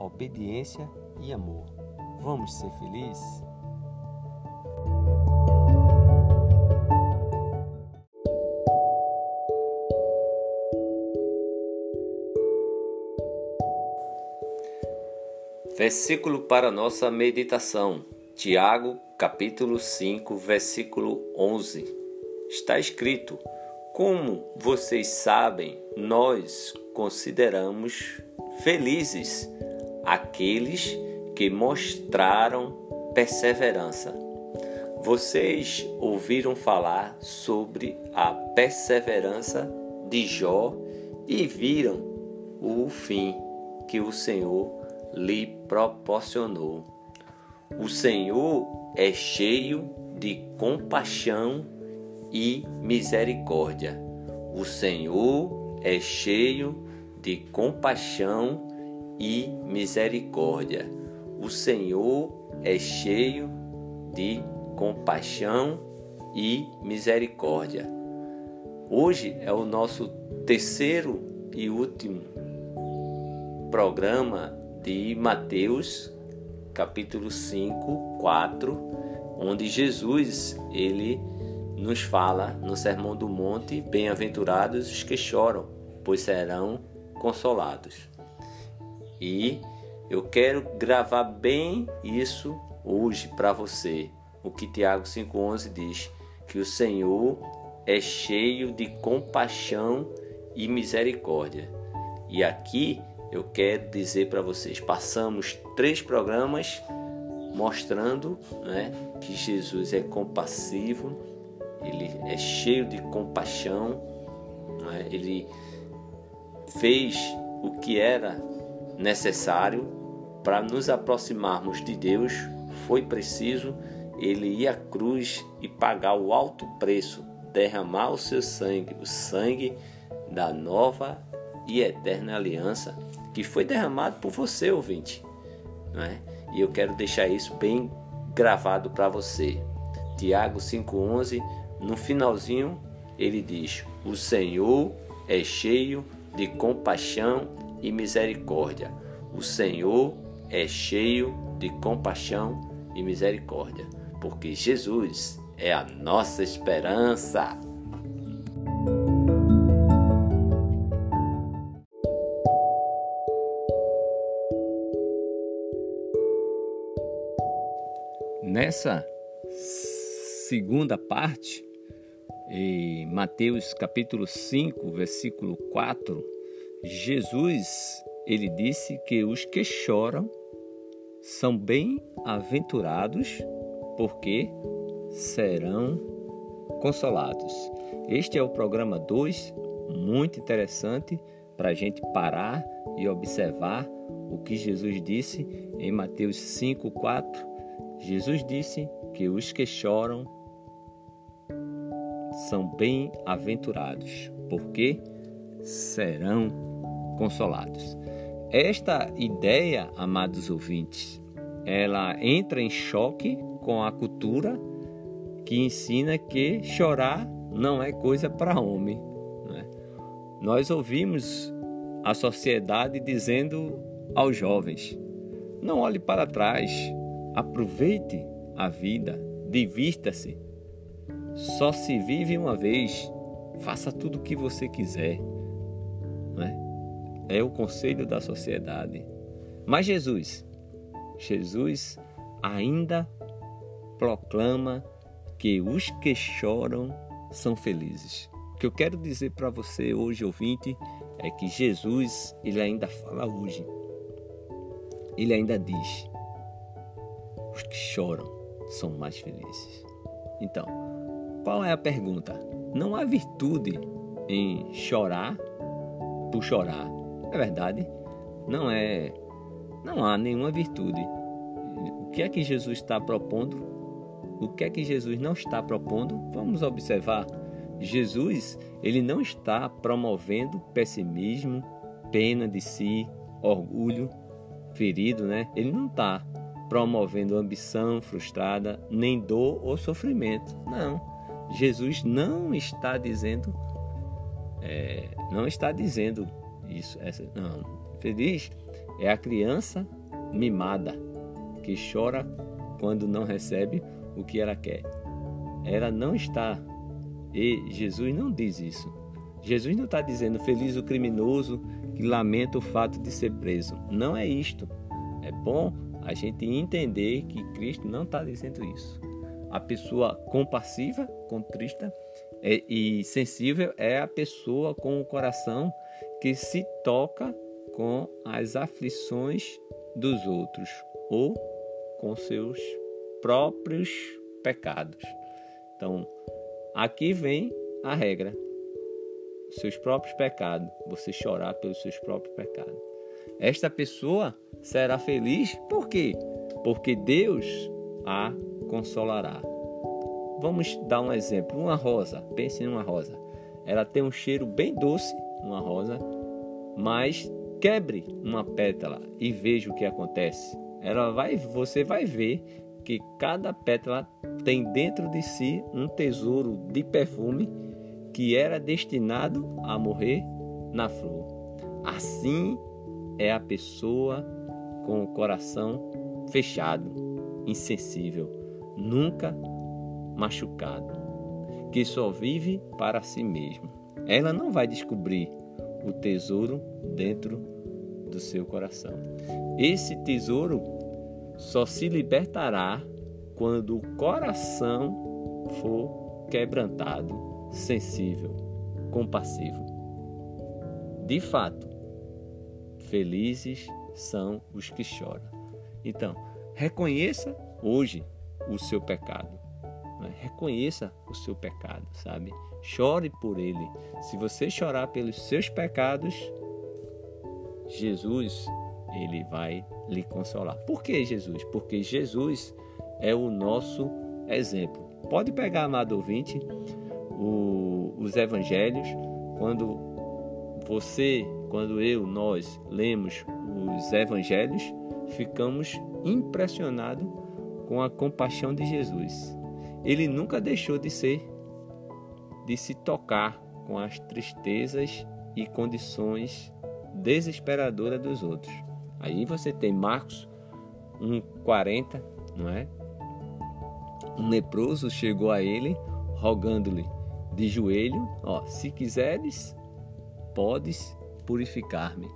obediência e amor. Vamos ser felizes? Versículo para nossa meditação. Tiago, capítulo 5, versículo 11. Está escrito: Como vocês sabem, nós consideramos felizes aqueles que mostraram perseverança. Vocês ouviram falar sobre a perseverança de Jó e viram o fim que o Senhor lhe proporcionou. O Senhor é cheio de compaixão e misericórdia. O Senhor é cheio de compaixão e misericórdia. O Senhor é cheio de compaixão e misericórdia. Hoje é o nosso terceiro e último programa de Mateus, capítulo 5, 4, onde Jesus ele nos fala no Sermão do Monte: Bem-aventurados os que choram, pois serão consolados. E eu quero gravar bem isso hoje para você. O que Tiago 5,11 diz: que o Senhor é cheio de compaixão e misericórdia. E aqui eu quero dizer para vocês: passamos três programas mostrando né, que Jesus é compassivo, ele é cheio de compaixão, né, ele fez o que era necessário para nos aproximarmos de Deus. Foi preciso ele ir à cruz e pagar o alto preço, derramar o seu sangue, o sangue da nova e eterna aliança que foi derramado por você, ouvinte. Não é? E eu quero deixar isso bem gravado para você. Tiago 5,11, no finalzinho, ele diz: O Senhor é cheio de compaixão e misericórdia. O Senhor é cheio de compaixão e misericórdia, porque Jesus é a nossa esperança. Nessa segunda parte, em Mateus capítulo 5, versículo 4, Jesus ele disse que os que choram são bem-aventurados, porque serão consolados. Este é o programa 2, muito interessante para a gente parar e observar o que Jesus disse em Mateus 5,4. Jesus disse que os que choram são bem-aventurados, porque serão consolados. Esta ideia, amados ouvintes, ela entra em choque com a cultura que ensina que chorar não é coisa para homem. Né? Nós ouvimos a sociedade dizendo aos jovens: não olhe para trás, aproveite a vida, divirta-se. Só se vive uma vez, faça tudo o que você quiser. É o conselho da sociedade. Mas Jesus, Jesus ainda proclama que os que choram são felizes. O que eu quero dizer para você hoje, ouvinte, é que Jesus, ele ainda fala hoje. Ele ainda diz: os que choram são mais felizes. Então, qual é a pergunta? Não há virtude em chorar por chorar. É verdade? Não é. Não há nenhuma virtude. O que é que Jesus está propondo? O que é que Jesus não está propondo? Vamos observar. Jesus, ele não está promovendo pessimismo, pena de si, orgulho ferido, né? Ele não está promovendo ambição frustrada, nem dor ou sofrimento. Não. Jesus não está dizendo, é, não está dizendo isso. Essa, não. Feliz é a criança mimada que chora quando não recebe o que ela quer. Ela não está. E Jesus não diz isso. Jesus não está dizendo feliz o criminoso que lamenta o fato de ser preso. Não é isto. É bom a gente entender que Cristo não está dizendo isso. A pessoa compassiva, contrista é, e sensível é a pessoa com o coração que se toca com as aflições dos outros ou com seus próprios pecados. Então, aqui vem a regra: seus próprios pecados, você chorar pelos seus próprios pecados. Esta pessoa será feliz por quê? Porque Deus a consolará. Vamos dar um exemplo: uma rosa. Pense em uma rosa. Ela tem um cheiro bem doce, uma rosa, mas quebre uma pétala e veja o que acontece. Ela vai, você vai ver que cada pétala tem dentro de si um tesouro de perfume que era destinado a morrer na flor. Assim é a pessoa com o coração fechado, insensível, nunca machucado, que só vive para si mesmo. Ela não vai descobrir o tesouro dentro do seu coração. Esse tesouro só se libertará quando o coração for quebrantado, sensível, compassivo. De fato, felizes são os que choram. Então, reconheça hoje o seu pecado. Né? Reconheça o seu pecado, sabe? Chore por ele. Se você chorar pelos seus pecados, Jesus, ele vai lhe consolar. Por que Jesus? Porque Jesus é o nosso exemplo. Pode pegar, amado ouvinte, o, os evangelhos, quando você, quando eu, nós lemos os evangelhos, ficamos impressionados com a compaixão de Jesus. Ele nunca deixou de ser, de se tocar com as tristezas e condições desesperadoras dos outros. Aí você tem Marcos 1,40, não é? Um leproso chegou a ele, rogando-lhe de joelho: ó, se quiseres, podes purificar-me.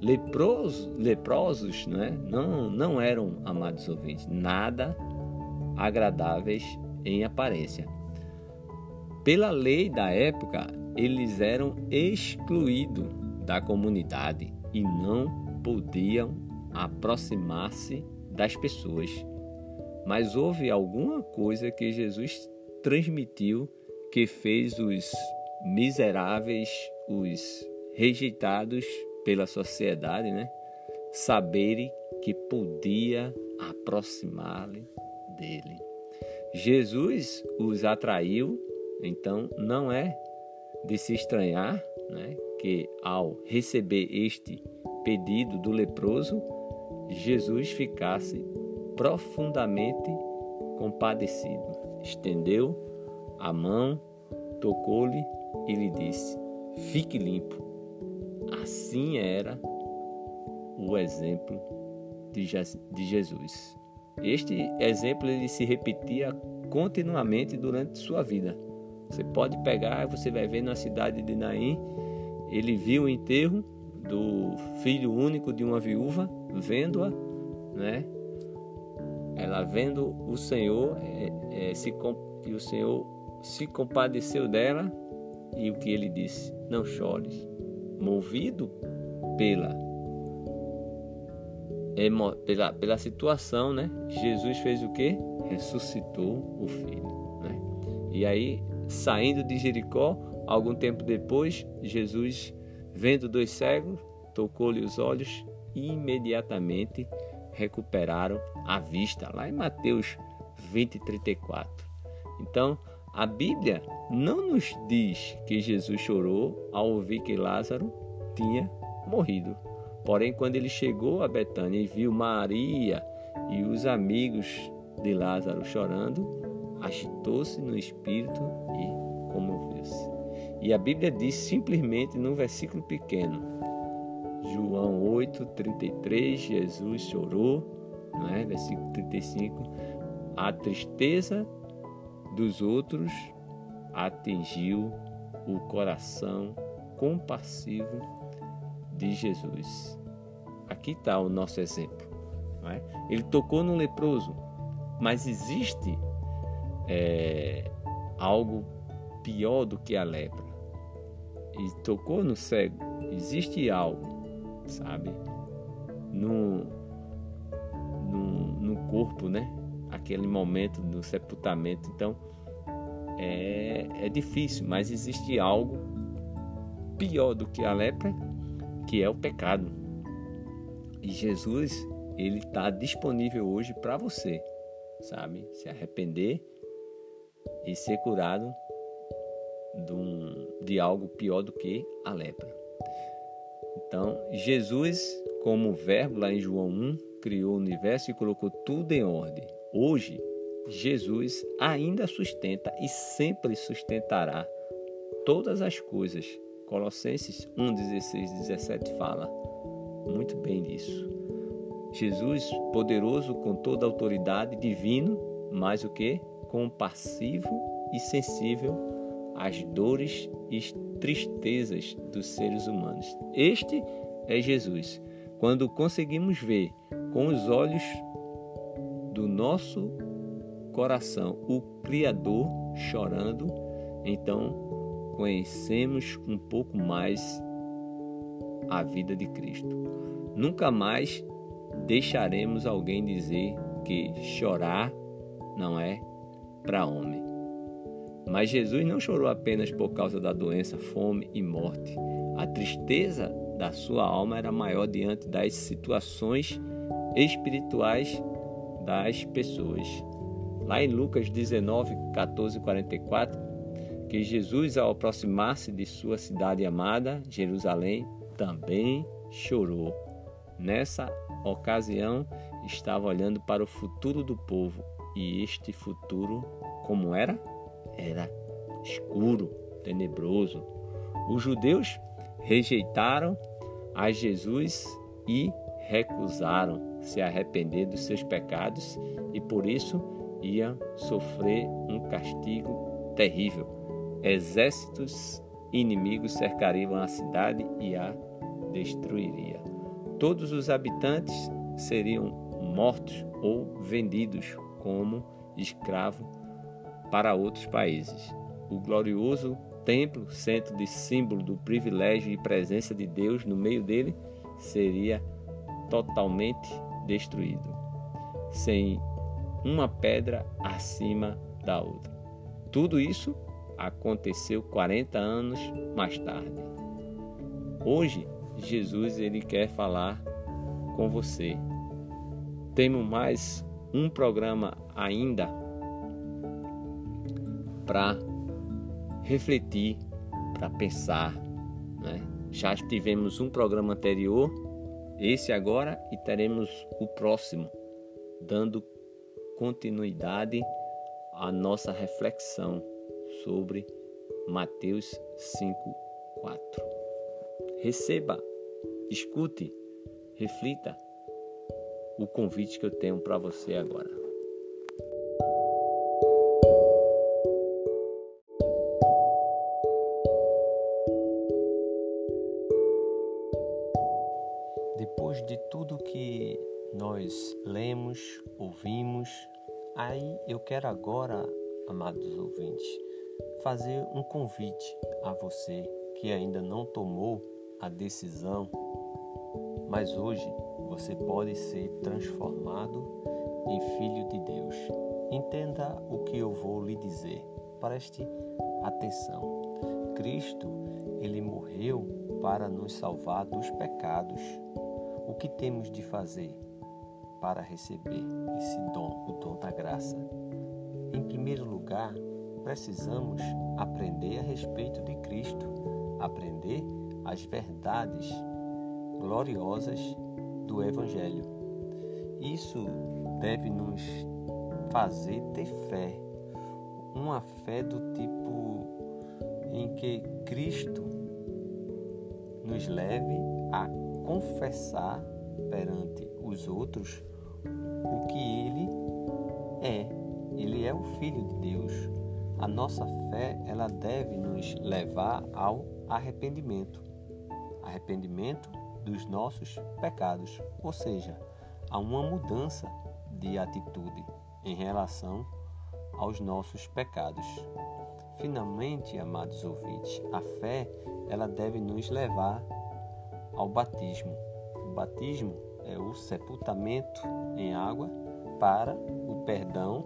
Leprosos, leprosos né, não, não eram, amados ouvintes, nada agradáveis em aparência. Pela lei da época, eles eram excluídos da comunidade, e não podiam aproximar-se das pessoas. Mas houve alguma coisa que Jesus transmitiu que fez os miseráveis, os rejeitados pela sociedade, né, saberem que podia aproximar-lhe dele. Jesus os atraiu, então não é de se estranhar né, que ao receber este pedido do leproso, Jesus ficasse profundamente compadecido. Estendeu a mão, tocou-lhe e lhe disse: Fique limpo. Assim era o exemplo de Jesus. Este exemplo ele se repetia continuamente durante sua vida. Você pode pegar, você vai ver na cidade de Naim, ele viu o enterro do filho único de uma viúva, vendo-a, né? Ela vendo o Senhor, é, é, se, e o Senhor se compadeceu dela e o que ele disse: Não chores. Movido pela pela, pela situação, né? Jesus fez o que? Ressuscitou o filho. Né? E aí, saindo de Jericó, algum tempo depois, Jesus, vendo dois cegos, tocou-lhe os olhos e imediatamente recuperaram a vista, lá em Mateus 20, 34. Então, a Bíblia não nos diz que Jesus chorou ao ouvir que Lázaro tinha morrido. Porém, quando ele chegou a Betânia e viu Maria e os amigos de Lázaro chorando, agitou-se no espírito e comoveu-se. E a Bíblia diz simplesmente no versículo pequeno, João 8, 33, Jesus chorou, não é? versículo 35, a tristeza dos outros atingiu o coração compassivo de Jesus. Aqui está o nosso exemplo. É? Ele tocou no leproso, mas existe é, algo pior do que a lepra. Ele tocou no cego, existe algo, sabe, no, no, no corpo, né? Aquele momento do sepultamento. Então, é, é difícil, mas existe algo pior do que a lepra, que é o pecado. E Jesus, ele está disponível hoje para você, sabe? Se arrepender e ser curado de, um, de algo pior do que a lepra. Então, Jesus, como verbo lá em João 1, criou o universo e colocou tudo em ordem. Hoje, Jesus ainda sustenta e sempre sustentará todas as coisas. Colossenses 1, 16 17 fala muito bem disso. Jesus, poderoso com toda a autoridade, divino, mais o que? Compassivo e sensível às dores e tristezas dos seres humanos. Este é Jesus. Quando conseguimos ver com os olhos do nosso coração o Criador chorando, então conhecemos um pouco mais a vida de Cristo. Nunca mais deixaremos alguém dizer que chorar não é para homem. Mas Jesus não chorou apenas por causa da doença, fome e morte. A tristeza da sua alma era maior diante das situações espirituais das pessoas. Lá em Lucas 19, 14 44, que Jesus, ao aproximar-se de sua cidade amada, Jerusalém, também chorou. Nessa ocasião, estava olhando para o futuro do povo e este futuro, como era? Era escuro, tenebroso. Os judeus rejeitaram a Jesus e recusaram se arrepender dos seus pecados e por isso iam sofrer um castigo terrível. Exércitos inimigos cercariam a cidade e a destruiria. Todos os habitantes seriam mortos ou vendidos como escravo para outros países. O glorioso templo, centro de símbolo do privilégio e presença de Deus no meio dele, seria totalmente destruído, sem uma pedra acima da outra. Tudo isso aconteceu 40 anos mais tarde. Hoje, Jesus ele quer falar com você. Temos mais um programa ainda para refletir, para pensar. Né? Já tivemos um programa anterior, esse agora, e teremos o próximo, dando continuidade à nossa reflexão sobre Mateus 5:4. Receba, escute, reflita o convite que eu tenho para você agora. Depois de tudo que nós lemos, ouvimos, aí eu quero agora, amados ouvintes, fazer um convite a você que ainda não tomou a decisão, mas hoje você pode ser transformado em filho de Deus. Entenda o que eu vou lhe dizer. Preste atenção. Cristo, ele morreu para nos salvar dos pecados. O que temos de fazer para receber esse dom, o dom da graça? Em primeiro lugar, precisamos aprender a respeito de Cristo, aprender as verdades gloriosas do Evangelho. Isso deve nos fazer ter fé, uma fé do tipo em que Cristo nos leve a confessar perante os outros o que Ele é. Ele é o Filho de Deus. A nossa fé ela deve nos levar ao arrependimento. Arrependimento dos nossos pecados, ou seja, há uma mudança de atitude em relação aos nossos pecados. Finalmente, amados ouvintes, a fé ela deve nos levar ao batismo. O batismo é o sepultamento em água para o perdão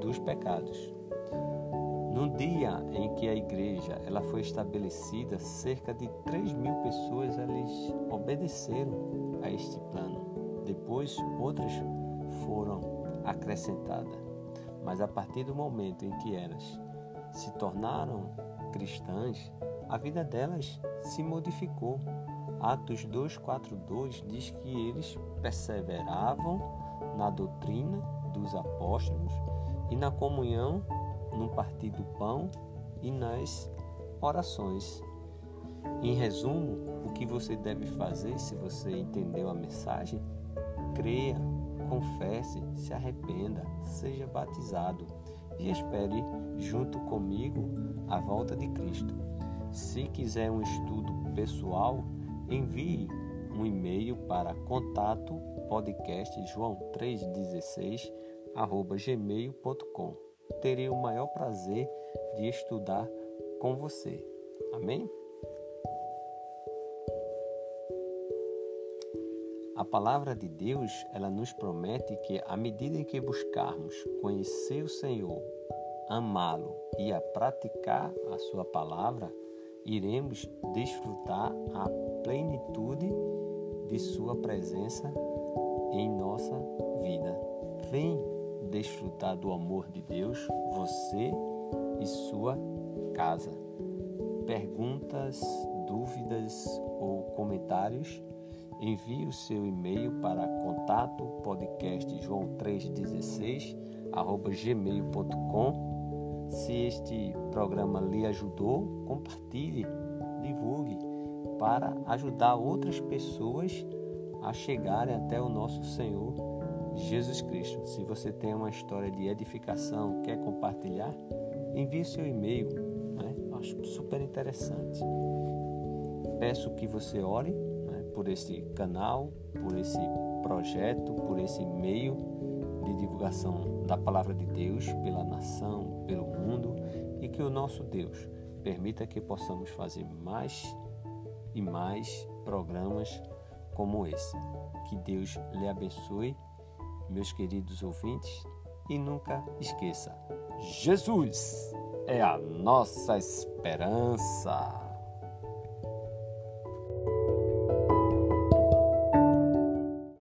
dos pecados. No dia em que a igreja ela foi estabelecida, cerca de 3 mil pessoas eles obedeceram a este plano. Depois, outras foram acrescentadas. Mas a partir do momento em que elas se tornaram cristãs, a vida delas se modificou. Atos 2:42 diz que eles perseveravam na doutrina dos apóstolos e na comunhão no partir do pão e nas orações. Em resumo, o que você deve fazer se você entendeu a mensagem? Creia, confesse, se arrependa, seja batizado e espere junto comigo a volta de Cristo. Se quiser um estudo pessoal, envie um e-mail para contato podcast joão 316 gmail.com terei o maior prazer de estudar com você. Amém? A palavra de Deus, ela nos promete que à medida em que buscarmos conhecer o Senhor, amá-lo e a praticar a sua palavra, iremos desfrutar a plenitude de sua presença em nossa vida. Vem desfrutar do amor de Deus, você e sua casa. Perguntas, dúvidas ou comentários? Envie o seu e-mail para contato podcast joão 316 gmail.com. Se este programa lhe ajudou, compartilhe, divulgue para ajudar outras pessoas a chegarem até o nosso Senhor Jesus Cristo. Se você tem uma história de edificação, quer compartilhar, envie seu e-mail. Né? Acho super interessante. Peço que você ore né, por esse canal, por esse projeto, por esse meio de divulgação da palavra de Deus pela nação, pelo mundo e que o nosso Deus permita que possamos fazer mais e mais programas como esse. Que Deus lhe abençoe, meus queridos ouvintes, e nunca esqueça: Jesus é a nossa esperança.